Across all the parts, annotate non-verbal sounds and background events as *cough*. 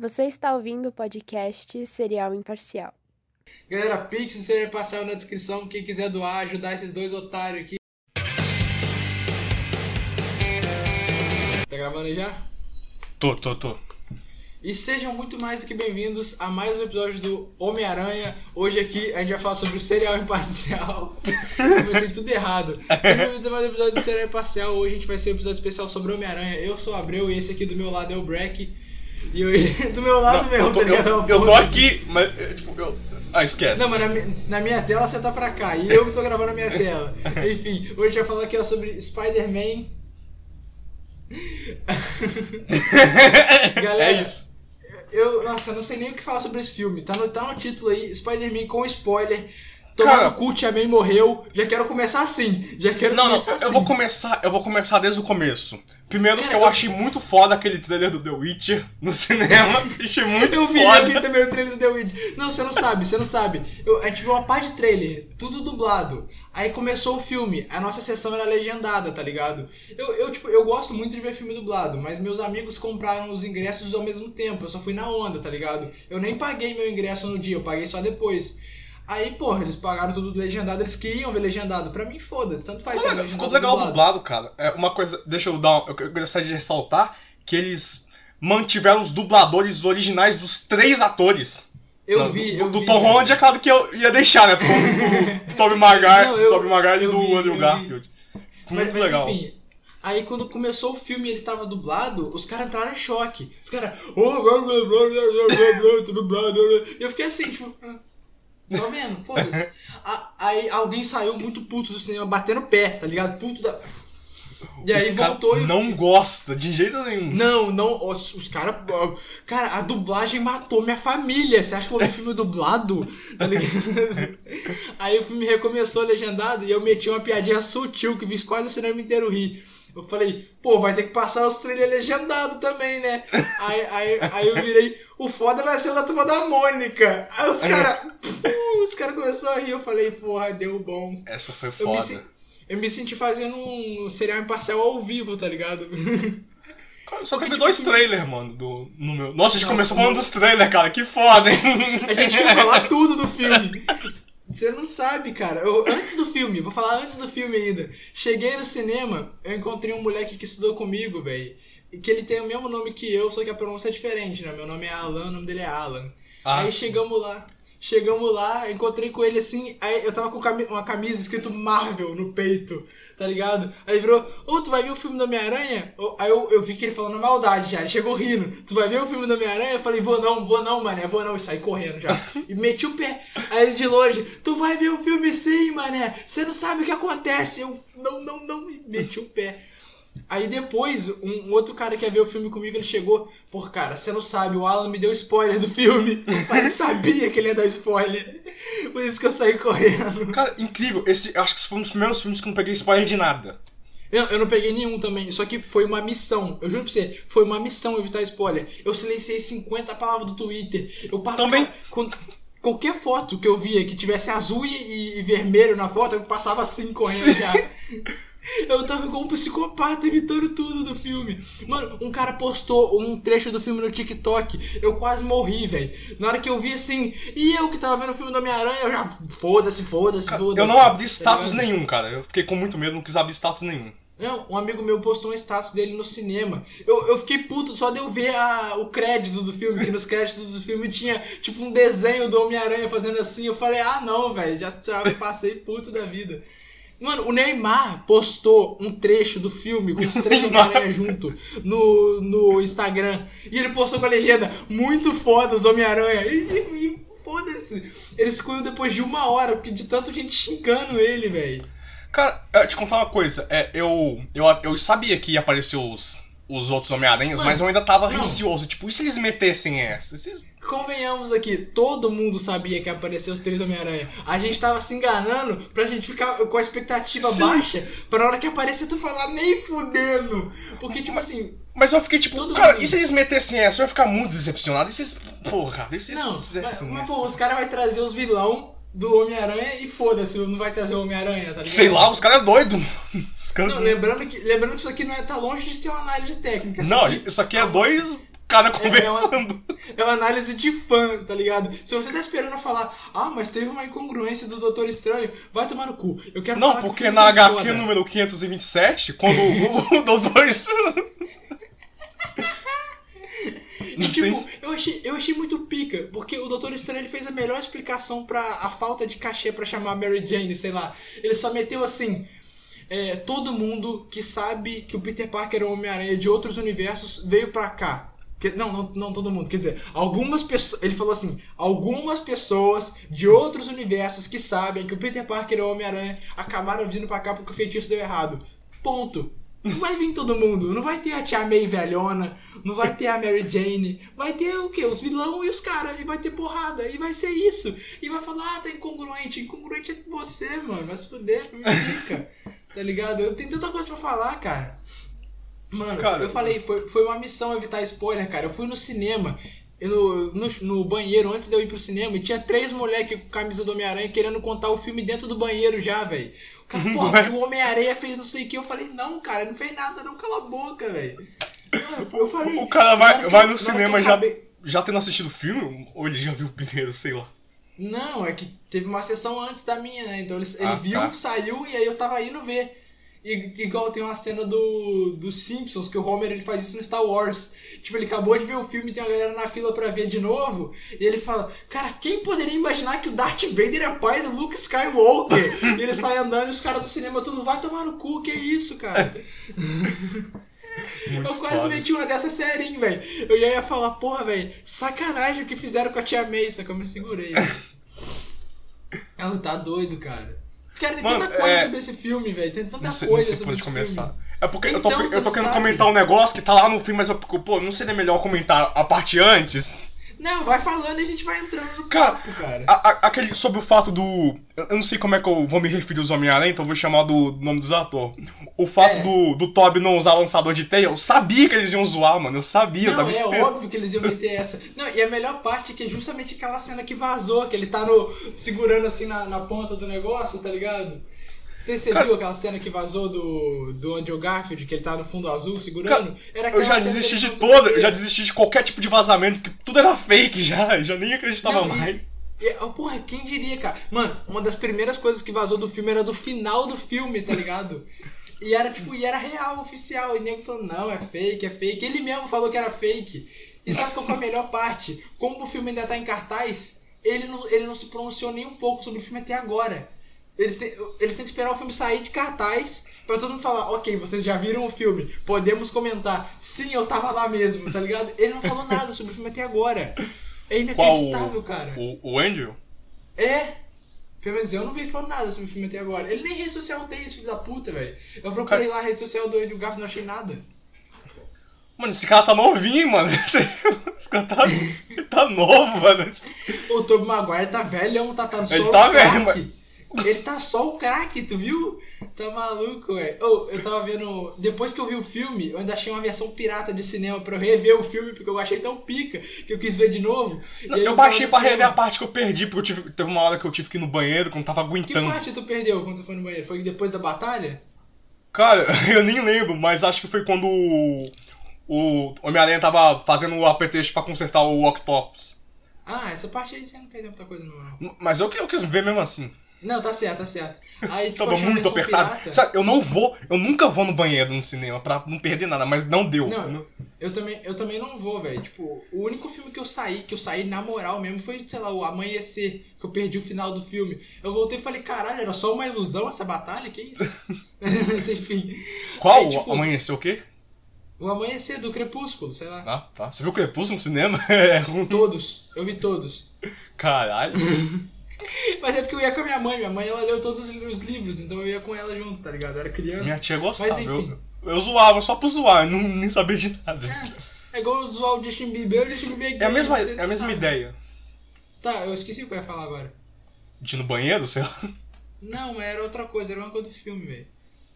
Você está ouvindo o podcast Serial Imparcial. Galera, Pix e Serial Imparcial na descrição. Quem quiser doar, ajudar esses dois otários aqui. Tá gravando aí já? Tô, tô, tô. E sejam muito mais do que bem-vindos a mais um episódio do Homem-Aranha. Hoje aqui a gente vai falar sobre o Serial Imparcial. Comecei tudo errado. Sejam bem-vindos a mais um episódio do Serial Imparcial. Hoje a gente vai ser um episódio especial sobre Homem-Aranha. Eu sou o Abreu e esse aqui do meu lado é o Breck. E hoje, *laughs* do meu lado Não, mesmo, eu, tô, tá ligado? eu, É eu tô aqui, mas é, tipo, eu. Ah, esquece. Não, mas na, na minha tela você tá pra cá. E eu que tô gravando na minha *laughs* tela. Enfim, hoje a gente vai falar aqui ó, sobre Spider-Man. *laughs* Galera, é isso. Eu, nossa, eu não sei nem o que falar sobre esse filme. Tá no, tá no título aí, Spider-Man com spoiler. Tomar Cara- no cu, Tia May morreu. Já quero começar assim. Já quero Não, não, começar assim. eu vou começar, eu vou começar desde o começo. Primeiro que Cara, eu eu- achei muito foda aquele trailer do The Witcher no cinema. *laughs* achei muito Eu vi, foda. eu vi também o trailer do The Witch. Não, você não sabe, você não sabe. Eu- a gente viu uma parte de trailer, tudo dublado. Aí começou o filme, a nossa sessão era legendada, tá ligado? Eu, eu, tipo, eu gosto muito de ver filme dublado, mas meus amigos compraram os ingressos ao mesmo tempo. Eu só fui na onda, tá ligado? Eu nem paguei meu ingresso no dia, eu paguei só depois. Aí, porra, eles pagaram tudo legendado, eles queriam ver legendado. Pra mim, foda-se, tanto faz Ficou legal, ficou legal ou dublado, cara. É, uma coisa, deixa eu dar. um- Eu, gostaria de ressaltar que eles mantiveram os dubladores originais dos três atores. Eu Não, vi, do, eu do vi. Tom Holland é claro que eu ia deixar, né? Do, do, *laughs* Tobey Maguire, Não, eu- Tobey Maguire e eu do vi, Andrew. Garfield. Muito Mas, mas, legal. enfim, aí quando começou o filme e ele tava dublado, os caras entraram em choque. Os caras. E eu fiquei assim, tipo. Tô vendo, foda-se. Aí alguém saiu muito puto do cinema, batendo pé, tá ligado? Puto da. E aí Os cara voltou e. Não gosta de jeito nenhum. Não, não, os, os caras. Cara, a dublagem matou minha família. Você acha que eu vi filme dublado? Tá ligado? *laughs* Aí o filme recomeçou legendado e eu meti uma piadinha sutil que fiz quase o cinema inteiro rir. Eu falei, pô, vai ter que passar os trailers legendados também, né? *laughs* Aí, aí, aí eu virei, o foda vai ser o da turma da Mônica. Aí os caras. os caras começaram a rir. Eu falei, porra, deu bom. Essa foi Eu me, foda. eu me senti fazendo um serial imparcial ao vivo, tá ligado? Só teve tipo dois assim- trailers, mano, do, no meu. Nossa, a gente Não, começou falando dos trailers, cara. Que foda, hein? A gente quer falar tudo do filme. *laughs* Você não sabe, cara. Eu- antes do filme, vou falar antes do filme ainda. Cheguei no cinema, eu encontrei um moleque que estudou comigo, velho. E que ele tem o mesmo nome que eu, só que a pronúncia é diferente, né? Meu nome é Alan, o nome dele é Alan. Ah, aí chegamos lá. Chegamos lá, encontrei com ele assim, aí eu tava com uma camisa escrito Marvel no peito, tá ligado? Aí ele virou, ô, tu vai ver o filme do Homem-Aranha? Aí eu, eu vi que ele falou na maldade já, ele chegou rindo, tu vai ver o filme do Homem-Aranha? Eu falei, vou não, vou não, mané, vou não, e saí correndo já. E meti o pé, aí ele de longe, tu vai ver o filme sim, mané, você não sabe o que acontece. Eu, não, não, não, e meti o pé. Aí depois, um, outro cara que ia ver o filme comigo, ele chegou, pô, cara, você não sabe, o Alan me deu spoiler do filme. *laughs* Mas ele sabia que ele ia dar spoiler. Por isso que eu saí correndo. Cara, incrível. Esse, acho que esse foi um dos primeiros filmes que eu não peguei spoiler de nada. Eu, eu não peguei nenhum também, só que foi uma missão. Eu juro pra você, foi uma missão evitar spoiler. Eu silenciei 50 palavras do Twitter. Eu Também. quando- qualquer foto que eu via que tivesse azul e, e- e vermelho na foto, eu passava assim correndo já. Eu tava igual um psicopata evitando tudo do filme. Mano, um cara postou um trecho do filme no TikTok. Eu quase morri, velho. Na hora que eu vi assim, e eu que tava vendo o filme do Homem-Aranha, eu já. Foda-se, foda-se, foda-se. eu não abri Tá status nenhum, cara. Eu fiquei com muito medo, não quis abrir status nenhum. Não, um amigo meu postou um status dele no cinema. Eu, eu fiquei puto só de eu ver a- o crédito do filme, que nos créditos do filme tinha tipo um desenho do Homem-Aranha fazendo assim. Eu falei, ah não, velho, já, já passei puto da vida. Mano, o Neymar postou um trecho do filme com os *laughs* três. Homem-Aranha junto no, no Instagram. E ele postou com a legenda, muito foda os Homem-Aranha. E, e, e foda-se. Ele excluiu depois de uma hora, porque de tanto gente xingando ele, velho. Cara, eu te contar uma coisa. É, eu, eu, eu sabia que ia aparecer os, os outros Homem-Aranhas, mas eu ainda tava não. receoso. Tipo, e se eles metessem essa? Eles- Convenhamos aqui, todo mundo sabia que ia aparecer os três Homem-Aranha. A gente tava se enganando pra gente ficar com a expectativa Sim. baixa, pra hora que aparecer tu falar nem fudendo. Porque, tipo assim, Mas eu fiquei tipo, Todo cara, mundo. e se eles metessem essa? Eu ia ficar muito decepcionado. E se eles. Porra, e se eles não, mas, fizessem mas, essa? pô, os caras vão trazer os vilão do Homem-Aranha e foda-se, não vai trazer o Homem-Aranha, tá ligado? Sei lá, os caras é doido. Os caras. Não, lembrando que, lembrando que isso aqui não é, tá longe de ser uma análise técnica. Não, aqui isso aqui é dois cara conversando. É uma análise de fã, tá ligado? Se você tá esperando falar, ah, mas teve uma incongruência do Doutor Estranho, vai tomar no cu. Eu quero Não, porque na HQ número 527, quando o, *laughs* o Doutor Estranho. E, tipo, eu achei, eu achei muito pica, porque o Doutor Estranho ele fez a melhor explicação pra a falta de cachê pra chamar Mary Jane, sei lá. Ele só meteu assim. é, todo mundo que sabe que o Peter Parker é o Homem-Aranha de outros universos veio pra cá. Que- não, não, não todo mundo. Quer dizer, algumas pessoas. Ele falou assim: algumas pessoas de outros universos que sabem que o Peter Parker é o Homem-Aranha acabaram vindo pra cá porque o feitiço deu errado. Ponto. Não vai vir todo mundo. Não vai ter a Tia May velhona. Não vai ter a Mary Jane. Vai ter o quê? Os vilão e os caras. E vai ter porrada. E vai ser isso. E vai falar, ah, tá incongruente. Incongruente é você, mano. Vai se fuder, me explica. *laughs* tá ligado? Eu tenho tanta coisa pra falar, cara. Mano, Cara, eu falei, foi, foi uma missão evitar spoiler, cara. Eu fui no cinema. no, no, no banheiro, antes de eu ir pro cinema, e tinha três moleques com camisa do Homem-Aranha querendo contar o filme dentro do banheiro já, velho. O cara, porra, porque o Homem-Aranha fez não sei o que. Eu falei, não, cara, não fez nada, não, cala a boca, velho. Eu falei. O cara vai, vai no cinema já, acabei- já tendo assistido o filme, ou ele já viu o primeiro, sei lá. Não, é que teve uma sessão antes da minha, né? Então ele, ele Ah, viu, tá. saiu e aí eu tava indo ver. E, igual tem uma cena do, do Simpsons, que o Homer ele faz isso no Star Wars. Tipo, ele acabou de ver o filme e tem uma galera na fila pra ver de novo. E ele fala: Cara, quem poderia imaginar que o Darth Vader é pai do Luke Skywalker? e ele sai andando e os caras do cinema tudo vai tomar no cu, que isso, cara? *laughs* Muito eu quase foda. meti uma dessa serinha, velho. Eu já ia falar, porra, velho, sacanagem o que fizeram com a tia May, só que eu me segurei. *laughs* Ah, tá doido, cara. Cara, tem Mano, tanta coisa é- sobre esse filme, velho. Tem tanta sei, não coisa sobre esse começar. filme. É porque eu tô, Então, eu tô querendo sabe. comentar um negócio que tá lá no filme, mas eu, pô, não seria melhor comentar a parte antes? Não, vai falando e a gente vai entrando no Cara, papo, cara. A- a- aquele sobre o fato do. Eu eu não sei como é que eu vou me referir aos Homem-Aranha, então eu vou chamar do nome dos atores. O fato É. do, do Toby não usar lançador de teia, eu sabia que eles iam zoar, mano. Eu sabia, eu Não, tava é esperando. óbvio que eles iam meter essa. Não, e a melhor parte é que é justamente aquela cena que vazou, que ele tá no, segurando assim na, na ponta do negócio, tá ligado? Se você Cara- viu aquela cena que vazou do, do Andrew Garfield, que ele tá no fundo azul segurando? Era Eu já desisti de toda, eu já desisti de qualquer tipo de vazamento, porque tudo era fake já, *laughs* eu já nem acreditava Não, e- mais. E, oh, porra, quem diria, cara? Mano, uma das primeiras coisas que vazou do filme era do final do filme, tá ligado? *laughs* E era tipo, e era real, oficial. E o nego falou, não, é fake, é fake. Ele mesmo falou que era fake. E sabe qual foi a melhor parte? Como o filme ainda tá em cartaz, ele não, ele não se pronunciou nem um pouco sobre o filme até agora. Eles têm, eles têm que esperar o filme sair de cartaz pra todo mundo falar, ok, vocês já viram o filme, podemos comentar. Sim, eu tava lá mesmo, tá ligado? Ele não falou nada sobre o filme até agora. É Qual inacreditável, cara. o, o Andrew? É. Pelo menos eu não vi falando nada sobre o filme até agora. Ele nem rede social tem, esse filho da puta, velho. Eu procurei lá a rede social do Andrew Garfield e não achei nada. Mano, esse cara tá novinho, mano. Esse, *laughs* esse cara tá, tá novo, mano. O Tobey Maguire tá velhão, tá, tá só Ele tá velho, Ele tá só o craque, tu viu? Tá maluco, velho. Oh, eu tava vendo. Depois que eu vi o filme, eu ainda achei uma versão pirata de cinema pra eu rever o filme, porque eu achei tão pica que eu quis ver de novo. Aí eu tava baixei pra rever a parte que eu perdi, porque eu tive, teve uma hora que eu tive que ir no banheiro, que eu não tava Que aguentando. parte tu perdeu quando você foi no banheiro? Foi depois da batalha? Cara, *laughs* eu nem lembro, mas acho que foi quando o, o Homem-Aranha tava fazendo o apetite pra consertar o Octopus. Ah, essa parte aí você não perdeu muita coisa, não. Mas eu, eu quis ver mesmo assim. Não, tá certo, tá certo. Aí, tipo, Tava muito apertado. pirata. Sabe, eu não vou, eu nunca vou no banheiro no cinema pra não perder nada, mas não deu. Não, Eu também, eu também não vou, velho. Tipo, o único filme que eu saí, que eu saí na moral mesmo, foi, sei lá, o Amanhecer, que eu perdi o final do filme. Eu voltei e falei, caralho, era só uma ilusão essa batalha? Que isso? *laughs* Mas enfim. Qual? Aí, tipo, Amanheceu o quê? O Amanhecer do Crepúsculo, sei lá. Ah, tá. Você viu o Crepúsculo no cinema? É *laughs* ruim. Todos. Eu vi todos. Caralho. *laughs* *laughs* Mas é porque eu ia com a minha mãe. Minha mãe, ela leu todos os livros, então eu ia com ela junto, tá ligado? Eu era criança. Minha tia gostava. Mas, enfim. Eu, eu zoava só por zoar, eu não, nem sabia de nada. É igual zoar o Justin Bieber. O Justin Bieber é É a mesma, é a mesma sabe. ideia. Tá, eu esqueci o que eu ia falar agora. De ir no banheiro, sei lá. Não, era outra coisa, era uma coisa do filme, velho.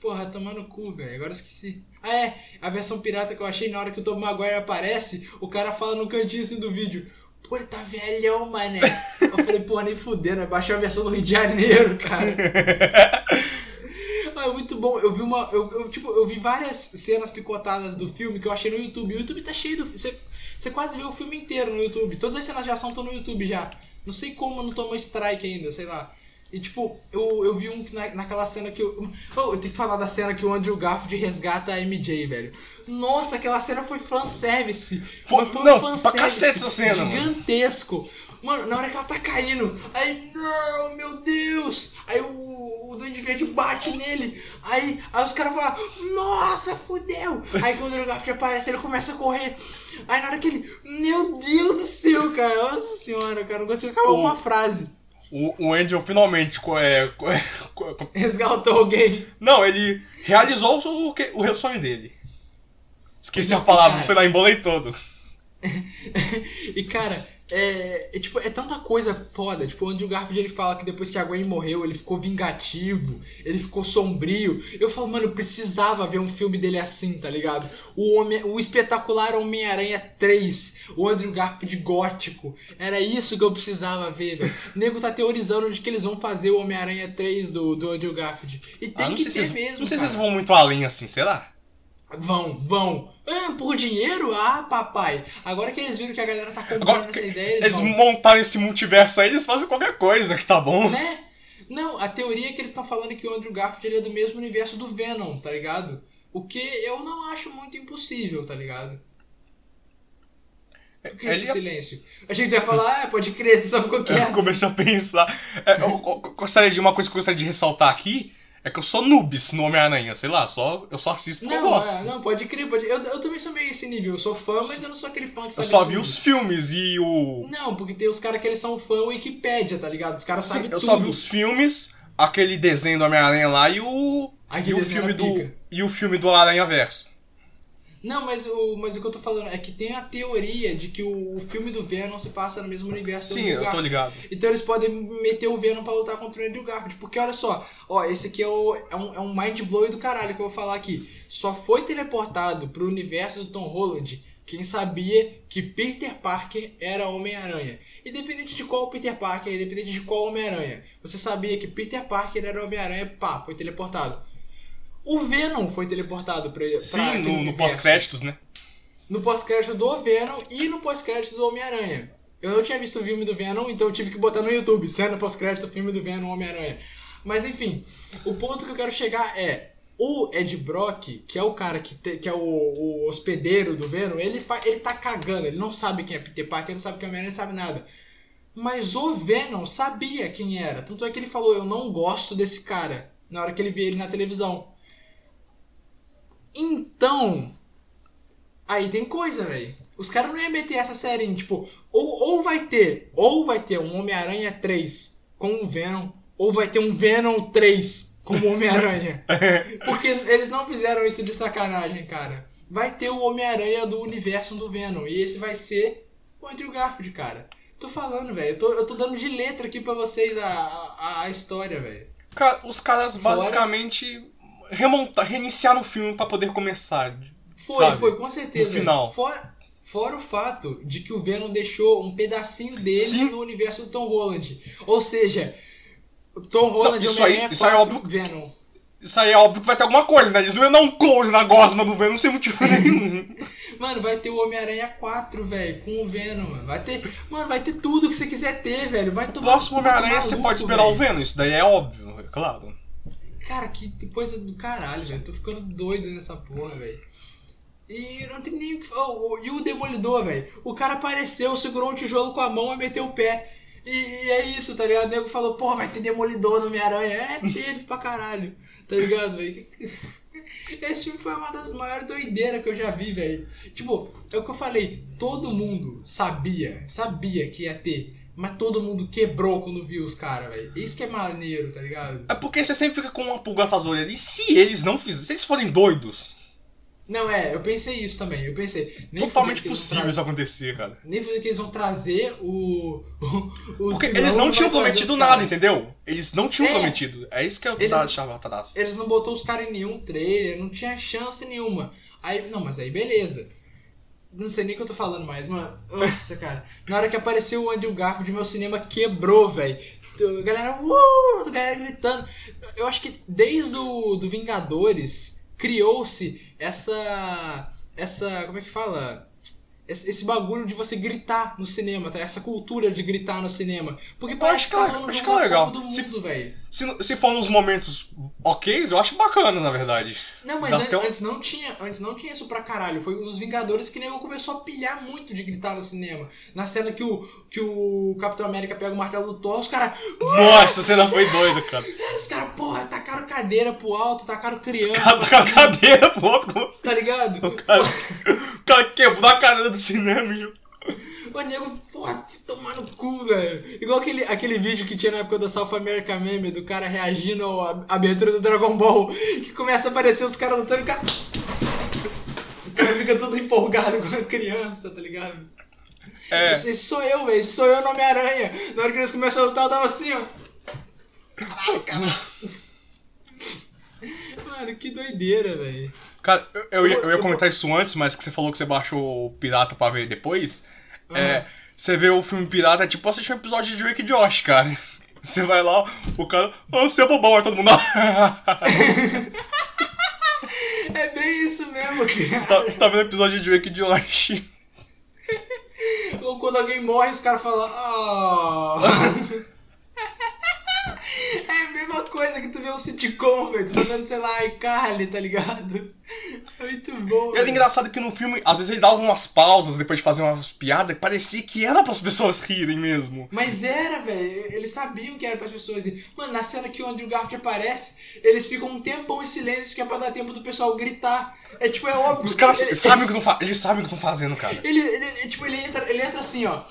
Porra, tomar no cu, velho. Agora eu esqueci. Ah, é. A versão pirata que eu achei na hora que o Tom Maguire aparece, o cara fala no cantinho assim do vídeo. Pô, ele tá velhão, mané. eu falei, porra, nem fudendo, né? Baixou a versão do Rio de Janeiro, cara. *laughs* Ah, é muito bom. Eu vi uma. Eu, eu, tipo, eu vi várias cenas picotadas do filme que eu achei no YouTube. O YouTube tá cheio do. Você, Você quase vê o filme inteiro no YouTube. Todas as cenas de ação estão no YouTube já. Não sei como não tomou strike ainda, sei lá. E tipo, eu, eu vi um que na, naquela cena que eu. *laughs* Oh, eu tenho que falar da cena que o Andrew Garfield resgata a MJ, velho. Nossa, aquela cena foi fanservice. Foi- um não, pra cacete essa cena, mano. Gigantesco. Mano, na hora que ela tá caindo, aí, não, meu Deus! Aí o, o Duende Verde bate nele. Aí, aí os caras falam, nossa, fudeu! Aí quando o Garfield aparece, ele começa a correr. Aí na hora que ele, meu Deus do céu, cara, nossa senhora, cara, não consigo acabar uma frase. O, o Angel finalmente. É, co- Resgatou alguém. não, ele realizou o, o sonho dele. Esqueci a Não, palavra, cara. sei lá, embolei todo. *laughs* E cara, é, é, tipo, é tanta coisa foda. Tipo, o Andrew Garfield ele fala que depois que a Gwen morreu, ele ficou vingativo, ele ficou sombrio. Eu falo, mano, eu precisava ver um filme dele assim, tá ligado? O, homem, o espetacular Homem-Aranha 3, o Andrew Garfield gótico. Era isso que eu precisava ver, velho. O nego tá teorizando de que eles vão fazer o Homem-Aranha 3 do, do Andrew Garfield. E tem Ah, que sei, se ter mesmo. não sei se cara. eles vão muito além assim, será? Vão, vão. Ah, por dinheiro? Ah, papai. Agora que eles viram que a galera tá comprando Agora, essa ideia, eles, Eles vão. montaram esse multiverso aí, eles fazem qualquer coisa que tá bom. Né? Não, a teoria é que eles estão falando que o Andrew Garfield é do mesmo universo do Venom, tá ligado? O que eu não acho muito impossível, tá ligado? Por que esse Ele- silêncio? Achei que tu ia falar, ah, pode crer, só ficou Eu *laughs* quieto. comecei a pensar. É, eu, eu- eu gostaria de uma coisa que eu gostaria de ressaltar aqui é que eu sou noobs no Homem-Aranha, sei lá, só, eu só assisto porque eu Não, gosto. é, não, pode crer, pode eu, eu também sou meio esse nível. Eu sou fã, mas eu não sou aquele fã que eu sabe só vi tudo. os filmes e o. Não, porque tem os caras que eles são fã Wikipédia, tá ligado? Os caras sabem eu tudo. só vi os filmes, aquele desenho do Homem-Aranha lá e o. Aquele e o filme do. E o filme do Aranha Verso. Não, mas o, mas o que eu tô falando é que tem a teoria de que o, o filme do Venom se passa no mesmo universo do Sim, Andrew eu tô ligado. Então eles podem meter o Venom pra lutar contra o Andrew Garfield. Porque olha só, ó, esse aqui é, o, é, um, é um mind blow do caralho que eu vou falar aqui. Só foi teleportado pro universo do Tom Holland quem sabia que Peter Parker era Homem-Aranha. Independente de qual Peter Parker, independente de qual Homem-Aranha. Você sabia que Peter Parker era Homem-Aranha, pá, foi teleportado. O Venom foi teleportado pra, pra Sim, aquele no, no pós-créditos, né? no pós-crédito do Venom e no pós-crédito do Homem-Aranha. Eu não tinha visto o filme do Venom, então eu tive que botar no YouTube, cena pós-crédito, filme do Venom, Homem-Aranha. Mas enfim, o ponto que eu quero chegar é, o Ed Brock, que é o cara que, te- que é o, o hospedeiro do Venom, ele, fa- ele tá cagando, ele não sabe quem é Peter Parker, ele não sabe quem é Homem-Aranha, ele sabe nada. Mas o Venom sabia quem era, tanto é que ele falou, eu não gosto desse cara, na hora que ele vê ele na televisão. Então, Aí tem coisa, velho. Os caras não iam meter essa série em, tipo, ou, ou vai ter, ou vai ter um Homem-Aranha 3 com um Venom, ou vai ter um Venom 3 com o Homem-Aranha. *laughs* Porque eles não fizeram isso de sacanagem, cara. Vai ter o Homem-Aranha do universo do Venom, e esse vai ser o Andrew Garfield, cara. Tô falando, velho. Eu tô, eu tô dando de letra aqui pra vocês a, a, a história, velho. Cara, os caras Fora- basicamente remontar, reiniciaram o filme pra poder começar. Foi, Sabe? foi, com certeza. No final. Fora, fora o fato de que o Venom deixou um pedacinho dele Sim. no universo do Tom Holland. Ou seja, o Tom Holland isso aí- isso aí é 4, óbvio- Venom. Isso aí é óbvio que vai ter alguma coisa, né? Eles não iam dar um close na gosma do Venom sem motivo *laughs* nenhum. Mano, vai ter o Homem-Aranha 4, velho, com o Venom. mano. Vai ter, mano, vai ter tudo que você quiser ter, velho. Vai O tomar próximo no cu, tá Homem-Aranha você pode esperar o velho. Venom, isso daí é óbvio, é claro. Cara, que coisa do caralho, velho. Tô ficando doido nessa porra, velho. E não tem nem o que falar. E o Demolidor, velho? O cara apareceu, segurou um tijolo com a mão e meteu o pé. E, e é isso, tá ligado? O nego falou, porra, vai ter Demolidor no Homem-Aranha. É, teve pra caralho. Tá ligado, velho? *laughs* Esse filme foi uma das maiores doideiras que eu já vi, velho. Tipo, é o que eu falei. Todo mundo sabia, sabia que ia ter. Mas todo mundo quebrou quando viu os caras, velho. Isso que é maneiro, tá ligado? É porque você sempre fica com uma pulga atrás da orelha. E se eles não fizerem, se eles forem doidos? Não, é, eu pensei isso também. Eu pensei. Totalmente possível isso acontecer, cara. Nem fudendo que eles vão trazer o. o Porque eles não tinham prometido nada, entendeu? Eles não tinham É. prometido. É isso que eu Eles- achava atrás. Eles não botou os caras em nenhum trailer, não tinha chance nenhuma. Aí, não, mas aí beleza. Não sei nem o que eu tô falando mais, mano. Nossa, cara. Na hora que apareceu o Andrew Garfield, meu cinema quebrou, velho. A galera, uh, a galera gritando. Eu acho que desde o do Vingadores criou-se essa. Essa. Como é que fala? esse esse bagulho de você gritar no cinema, tá? Essa cultura de gritar no cinema. Porque parece acho que que tá é- rolando acho que é legal. Do Se- mundo, velho. Se, se for nos momentos ok, eu acho bacana, na verdade. Não, mas an- um- antes não tinha, antes não tinha isso pra caralho. Foi nos Vingadores que nego começou a pilhar muito de gritar no cinema. Na cena que o, que o Capitão América pega o martelo do Thor, os caras, Nossa, a cena foi doida, cara. *laughs* os caras, porra, tacaram cadeira pro alto, tacaram criança, a *laughs* cadeira pro outro, como tá ligado? O cara, o cara quebrou a cadeira do cinema, viu? O nego, porra, tomar no cu, velho. Igual aquele, aquele vídeo que tinha na época da South America Meme, do cara reagindo à abertura do Dragon Ball, que começa a aparecer os caras lutando e o cara. O cara fica todo empolgado com a criança, tá ligado? É, Esse, esse sou eu, velho. Esse sou eu no Homem-Aranha. Na hora que eles começam a lutar, eu tava assim, ó. Caralho. Mano, que doideira, velho. cara, eu, eu ia, eu ia comentar isso antes, mas que você falou que você baixou o Pirata pra ver depois. É, você vê o filme Pirata, é tipo assistir um episódio de Drake Josh, cara. *laughs* Você vai lá, o cara, ah, você é bobão, aí todo mundo. *laughs* *laughs* É bem isso mesmo, cara. Tá- Você tá vendo o episódio de Drake Josh? Ou quando alguém morre, os caras falam. Ah. É a mesma coisa que tu vê um sitcom, velho. Tu tá vendo, sei lá, iCarly, tá ligado? *laughs* É muito bom. E era velho. engraçado que no filme, às vezes ele dava umas pausas depois de fazer umas piadas que parecia que era pras pessoas rirem mesmo. Mas era, velho. Eles sabiam que era para as pessoas irem. Mano, na cena que o Andrew Garfield aparece, eles ficam um tempão em silêncio que é pra dar tempo do pessoal gritar. É tipo, é óbvio. Os caras Ele- sabem o que estão Eles sabem o que estão fazendo, cara. Ele, ele, ele- tipo, ele entra, ele entra assim, ó.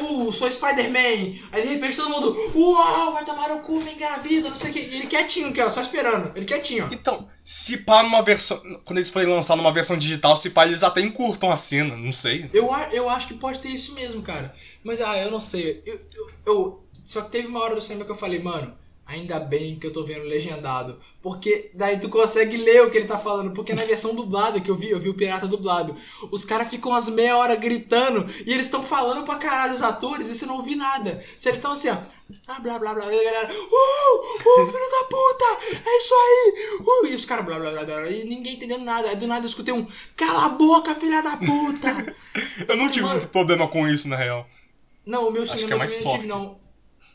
Uh, sou Spider-Man. Aí de repente todo mundo, uau, vai tomar no cu, me engravida, não sei o que. Ele quietinho aqui, ó, só esperando. Ele quietinho, ó. Então, se pá numa versão. Quando eles forem lançar numa versão digital, se pá, eles até encurtam a cena, não sei. Eu, eu acho que pode ter isso mesmo, cara. Mas, ah, eu não sei. Eu, eu, eu- só que teve uma hora do cinema que eu falei, mano, ainda bem que eu tô vendo legendado. Porque daí tu consegue ler o que ele tá falando. Porque na versão dublada que eu vi, eu vi o Pirata dublado. Os caras ficam umas meia hora gritando e eles estão falando pra caralho os atores e você não ouve nada. Se eles estão assim, ó. Ah, blá blá blá. E a galera. Uh, uh, filho da puta! É isso aí! Uh, e os caras blá blá blá blá. E ninguém entendendo nada. Aí do nada eu escutei um. Cala a boca, filha da puta! *laughs* Eu não tive Mano. muito problema com isso, na real. Não, o meu Acho cinema que é mais não tive, não.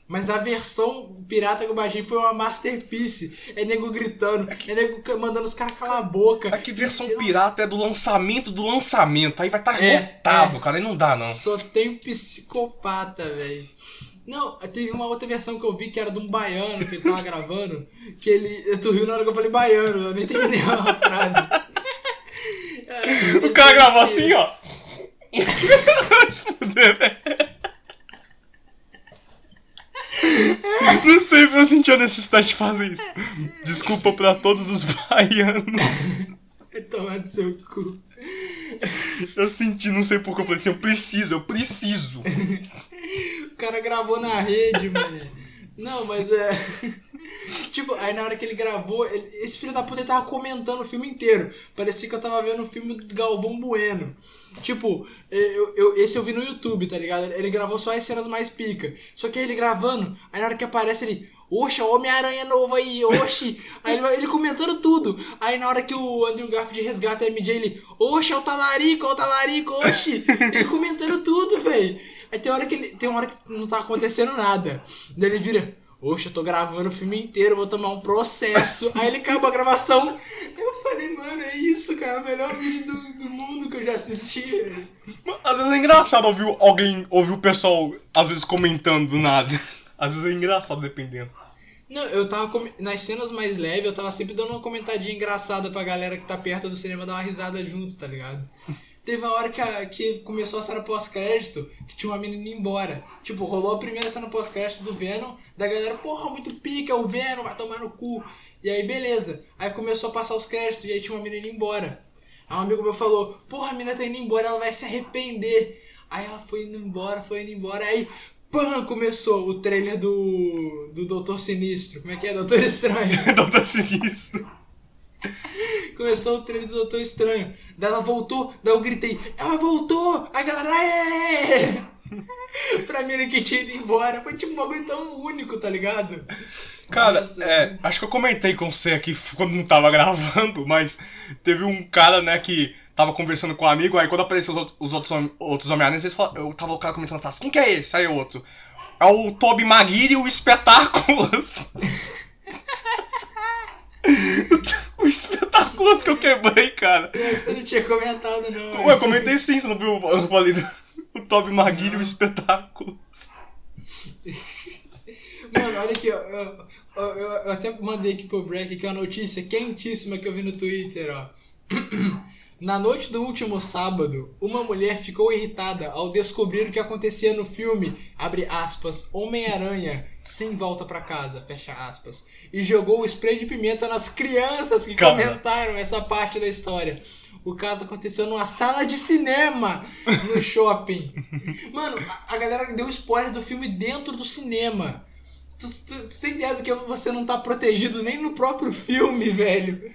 Mas a versão pirata que eu baixei foi uma masterpiece. É nego gritando, é nego ca- mandando os caras calar a boca. A que versão pirata é do lançamento do lançamento. Aí vai estar É, esgotado, é. cara. Aí não dá, não. Só tem psicopata, velho. Não, teve uma outra versão que eu vi que era de um baiano que ele tava *laughs* gravando. Que ele. Tu riu na hora que eu falei baiano, eu nem terminei a frase. É, O cara gravou assim, ó. Vai *laughs* *laughs* se fuder, velho. Não sei, eu senti a necessidade de fazer isso. Desculpa pra todos os *laughs* baianos. Vai tomar do seu cu. Eu senti, não sei porque eu falei assim, eu preciso, eu preciso. *laughs* O cara gravou na rede, mano. Não, mas é. *laughs* Tipo, aí na hora que ele gravou, ele- esse filho da puta ele tava comentando o filme inteiro. Parecia que eu tava vendo o filme do Galvão Bueno. Tipo, eu, eu- esse eu vi no YouTube, tá ligado? Ele gravou só as cenas mais pica. Só que aí ele gravando, aí na hora que aparece ele. Oxe, é o Homem-Aranha novo aí, oxe. *laughs* Aí ele, ele comentando tudo. Aí na hora que o Andrew Garfield resgata a MJ, ele. Oxe, é o Talarico, é o Talarico, oxe. *laughs* Ele comentando tudo, velho. Aí tem hora que ele. Tem uma hora que não tá acontecendo nada. Daí ele vira. Oxe, eu tô gravando o filme inteiro, vou tomar um processo. *laughs* Aí ele acaba a gravação. Eu falei, mano, é isso, cara. O melhor vídeo do, do mundo que eu já assisti. velho. Às vezes é engraçado ouvir alguém, ouvir o pessoal, às vezes, comentando do nada. *laughs* Às vezes é engraçado, dependendo. Não, eu tava. com- Nas cenas mais leves, eu tava sempre dando uma comentadinha engraçada pra galera que tá perto do cinema dar uma risada juntos, tá ligado? Teve uma hora que, a- que começou a cena pós-crédito que tinha uma menina indo embora. Tipo, rolou a primeira cena pós-crédito do Venom, da galera, porra, muito pica, o Venom vai tomar no cu. E aí, beleza. Aí começou a passar os créditos e aí tinha uma menina indo embora. Aí um amigo meu falou, porra, a menina tá indo embora, ela vai se arrepender. Aí ela foi indo embora, foi indo embora, aí, pam, começou o trailer do, do Doutor Sinistro. Como é que é? Doutor Estranho. *laughs* Doutor Sinistro. Começou o trailer do Doutor Estranho. Daí ela voltou, daí eu gritei, ela voltou! A galera, aê! *laughs* pra mim que tinha ido embora. Foi tipo um bagulho tão único, tá ligado? Cara, Nossa. é, acho que eu comentei com você aqui quando não tava *laughs* gravando, mas teve um cara, né, que tava conversando com um amigo, aí quando apareceu os, outros- os outros, outros Homem-Aranha, eu tava o cara comentando atrás, quem que é esse? Aí o outro. É o Toby Maguire e o Espetáculos. *laughs* o Espetáculos que eu quebrei, cara. Você não tinha comentado, não. Ué, eu comentei sim, você não viu? Eu falei do, o Toby Maguire e o Espetáculos. Mano, olha aqui, ó. Eu, eu- eu- até mandei aqui pro Break que é uma notícia quentíssima que eu vi no Twitter, ó. Na noite do último sábado, uma mulher ficou irritada ao descobrir o que acontecia no filme, abre aspas, Homem-Aranha, sem volta pra casa, fecha aspas, e jogou o spray de pimenta nas crianças que Calma. comentaram essa parte da história. O caso aconteceu numa sala de cinema no *laughs* shopping. Mano, a, a galera deu spoiler do filme dentro do cinema. Tu, tu- tu tem ideia do que você não tá protegido nem no próprio filme, *laughs* velho?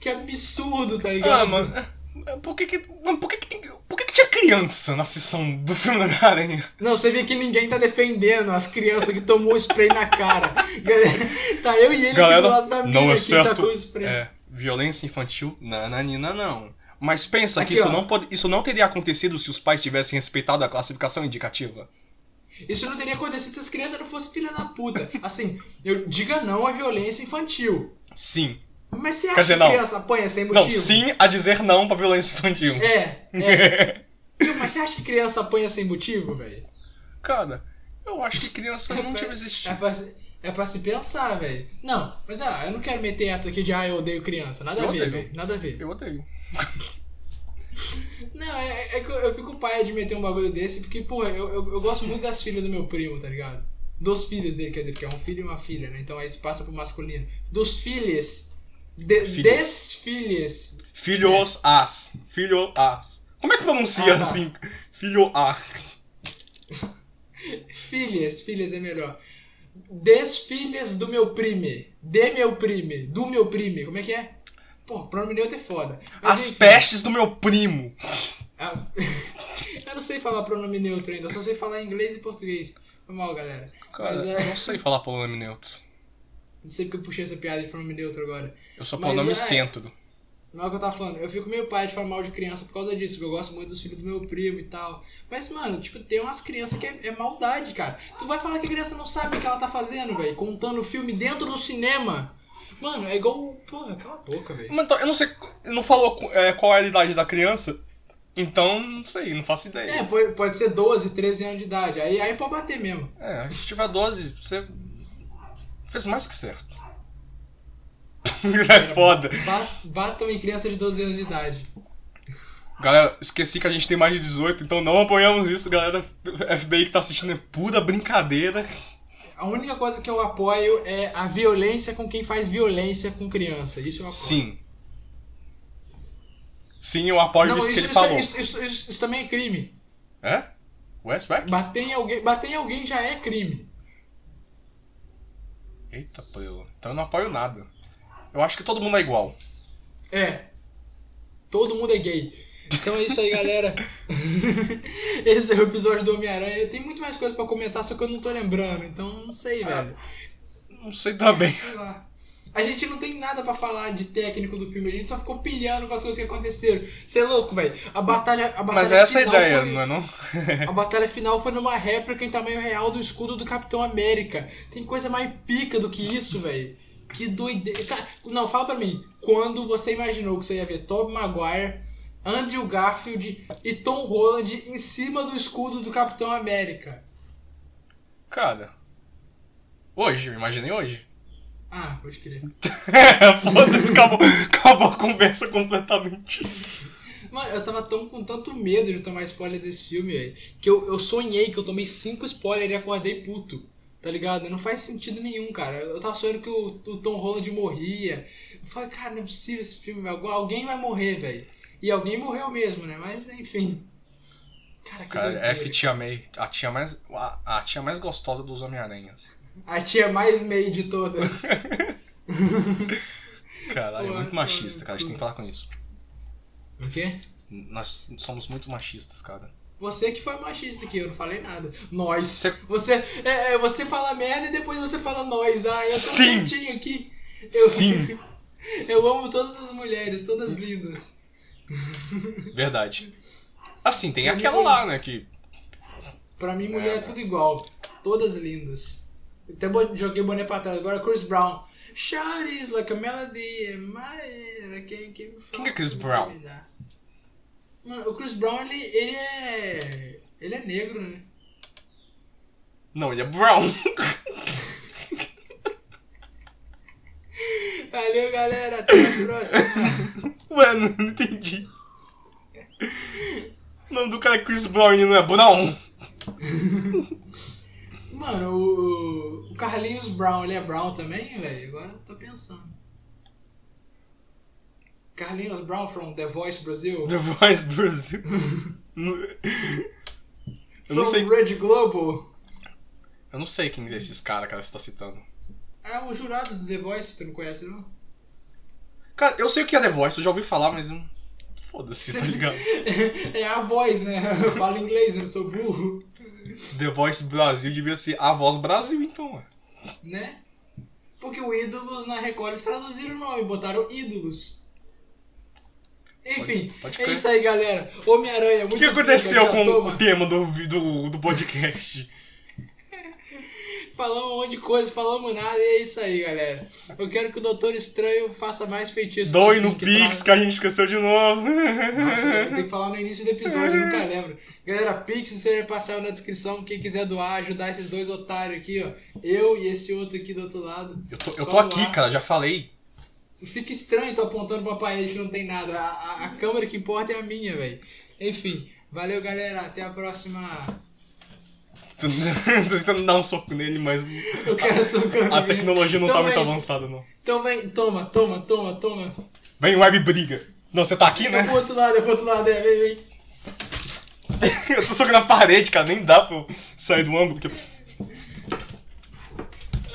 Que absurdo, tá ligado? Ah, mano. Por que que, por que que, por que que tinha criança na sessão do filme da Homem-Aranha? Não, você vê que ninguém tá defendendo as crianças que tomou o spray na cara. Galera, *laughs* tá eu e ele aqui do Galera, lado da mina não é que certo. tacou spray. É, violência infantil, nananina não. Mas pensa que Aqui, isso ó. não, pode, isso não teria acontecido se os pais tivessem respeitado a classificação indicativa. Isso não teria acontecido se as crianças não fossem filha da puta. Assim, eu diga não à violência infantil. Sim. Mas você acha dizer, que não. criança apanha sem motivo? Não, sim a dizer não pra violência infantil. É, é. *laughs* Não, Mas você acha que criança apanha sem motivo, velho? Cara, eu acho que criança não pra- devia existir. É pra, se- é pra se pensar, velho. Não, mas ah, eu não quero meter essa aqui de ah, eu odeio criança. Nada Eu a ver, velho. Nada a ver. Eu odeio. *laughs* Não, é, é que eu, eu fico paia de meter um bagulho desse, porque, porra, eu, eu, eu gosto muito das filhas do meu primo, tá ligado? Dos filhos dele, quer dizer, porque é um filho e uma filha, né? Então aí passa pro masculino. Dos filhos. De, Filhos. Des filhos. As. Filho as. Como é que pronuncia Ah, tá. assim? Filho a. Filhas, filhas é melhor. Des filhas do meu prime. De meu prime. Do meu prime. Como é que é? Pô, pronome neutro é foda. Mas, As enfim. pestes do meu primo. Ah, *laughs* eu não sei falar pronome neutro ainda, eu só sei falar inglês e português. Foi mal, galera. Cara, Mas, é- eu não sei falar pronome neutro. Não sei porque eu puxei essa piada de pronome neutro agora. Eu sou Mas pronome é- centro. Não é o que eu tava falando. Eu fico meio pai de falar mal de criança por causa disso, porque eu gosto muito dos filhos do meu primo e tal. Mas, mano, tipo, tem umas crianças que é, é maldade, cara. Tu vai falar que a criança não sabe o que ela tá fazendo, velho, contando o filme dentro do cinema. Mano, é igual. Porra, cala a boca, velho. Mas então, eu não sei. Não falou é, qual é a idade da criança. Então, não sei, não faço ideia. É, pode, pode ser 12, 13 anos de idade. Aí, aí pode bater mesmo. É, se tiver 12, você fez mais que certo. *laughs* é foda. Ba- Batam em criança de 12 anos de idade. Galera, esqueci que a gente tem mais de 18, então não apoiamos isso, galera. FBI que tá assistindo é pura brincadeira. A única coisa que eu apoio é a violência com quem faz violência com criança. Isso eu apoio. Sim. Sim, eu apoio Não, isso, que ele isso- falou. isso- isso- isso- isso também é crime. É? Westback? Bater em alguém, bater em alguém já é crime. Eita, pelo. Então eu não apoio nada. Eu acho que todo mundo é igual. É. Todo mundo é gay. Então é isso aí, galera. *laughs* Esse é o episódio do Homem-Aranha. Tem muito mais coisa pra comentar, só que eu não tô lembrando. Então não sei, Ah, velho. Não sei também. Sei lá. A gente não tem nada pra falar de técnico do filme, a gente só ficou pilhando com as coisas que aconteceram. Você é louco, velho. A batalha, a batalha Mas essa é a final ideia, foi- não é não? *laughs* A batalha final foi numa réplica em tamanho real do escudo do Capitão América. Tem coisa mais pica do que isso, velho. Que doideira. Cara, não, fala pra mim. Quando você imaginou que você ia ver Tobey Maguire, Andrew Garfield e Tom Holland em cima do escudo do Capitão América? Cara. Hoje, imaginei hoje. Ah, pode crer. *laughs* Foda-se, acabou, acabou a conversa completamente. Mano, eu tava tão com tanto medo de tomar spoiler desse filme, velho, que eu, eu sonhei que eu tomei cinco spoilers e acordei puto. Tá ligado? Não faz sentido nenhum, cara. Eu tava sonhando que o, o Tom Holland morria. Eu falei, cara, não é possível esse filme, velho. Alguém vai morrer, velho. E alguém morreu mesmo, né? Mas, enfim. Cara, que Cara, doideira. F Tia May, a tia mais, a, a tia mais gostosa dos Homem-Aranhas. A tia mais meio de todas. *laughs* Caralho, é muito machista, cara. A gente tem que falar com isso. o quê? Nós somos muito machistas, cara. Você que foi machista aqui, eu não falei nada. Nós. Você- Você, é, é, você fala merda e depois você fala nós. Ah, eu tô Sim. quietinho aqui. Eu, Sim. *laughs* Eu amo todas as mulheres, todas lindas. Verdade. Assim, tem Pra mim, aquela foi- lá, né, que... Pra mim, mulher é tudo igual. Todas lindas. Até bo- joguei o boné pra trás. Agora, Chris Brown. Shawty's like a melody my. Quem, quem, me Quem que é Chris fala- Brown? Mano, o Chris Brown, ele, ele é... Ele é negro, né? Não, ele é brown. *laughs* Valeu, galera. Até a próxima. *laughs* Ué, não, entendi. O nome do cara é Chris Brown e não é brown. *laughs* Mano, o, o Carlinhos Brown, ele é Brown também, velho? Agora eu tô pensando. Carlinhos Brown from The Voice Brasil? The Voice Brasil. Eu não from sei, Red Globo? eu não sei quem é esses caras que você tá citando. É o jurado do The Voice, tu não conhece, não? Cara, eu sei o que é The Voice, eu já ouvi falar, mas. Foda-se, tá ligado? *laughs* É a voz, né? Eu falo inglês, eu não sou burro, The Voice Brasil devia ser a voz Brasil, então, ué. né? Porque o Ídolos na Record eles traduziram o nome, botaram Ídolos. Enfim, Pode- pode é isso aí, galera. Homem-Aranha, O muito que aconteceu com o tema do, do, do podcast? Falamos um monte de coisa, falamos nada, e é isso aí, galera. Eu quero que o Doutor Estranho faça mais feitiços. Doe assim, no Pix, que a gente esqueceu de novo. Nossa, tenho que falar no início do episódio, eu nunca *laughs* lembro. Galera, Pix, você vai passar na descrição. Quem quiser doar, ajudar esses dois otários aqui, ó. Eu e esse outro aqui do outro lado. Eu tô, eu tô aqui, cara, já falei. Fica estranho, tô apontando pra parede que não tem nada. A, a- a câmera que importa é a minha, velho. Enfim, valeu, galera. Até a próxima. Tô tentando dar um soco nele, mas Eu quero socar a tecnologia não tá Então muito vem. avançada, não. Então vem, toma, toma, toma, toma. Vem, web briga. Não, você tá aqui, É né? pro outro lado, é pro outro lado, é, vem, vem. *laughs* Eu tô socando na parede, cara, nem dá pra eu sair do ângulo. Que...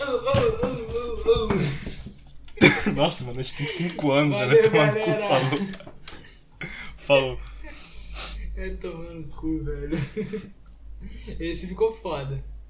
Oh, oh. Nossa, mano, a gente tem 5 anos, Valeu, velho. Tomar no cu, falou. Falou. É tomando cu, velho. Esse ficou foda.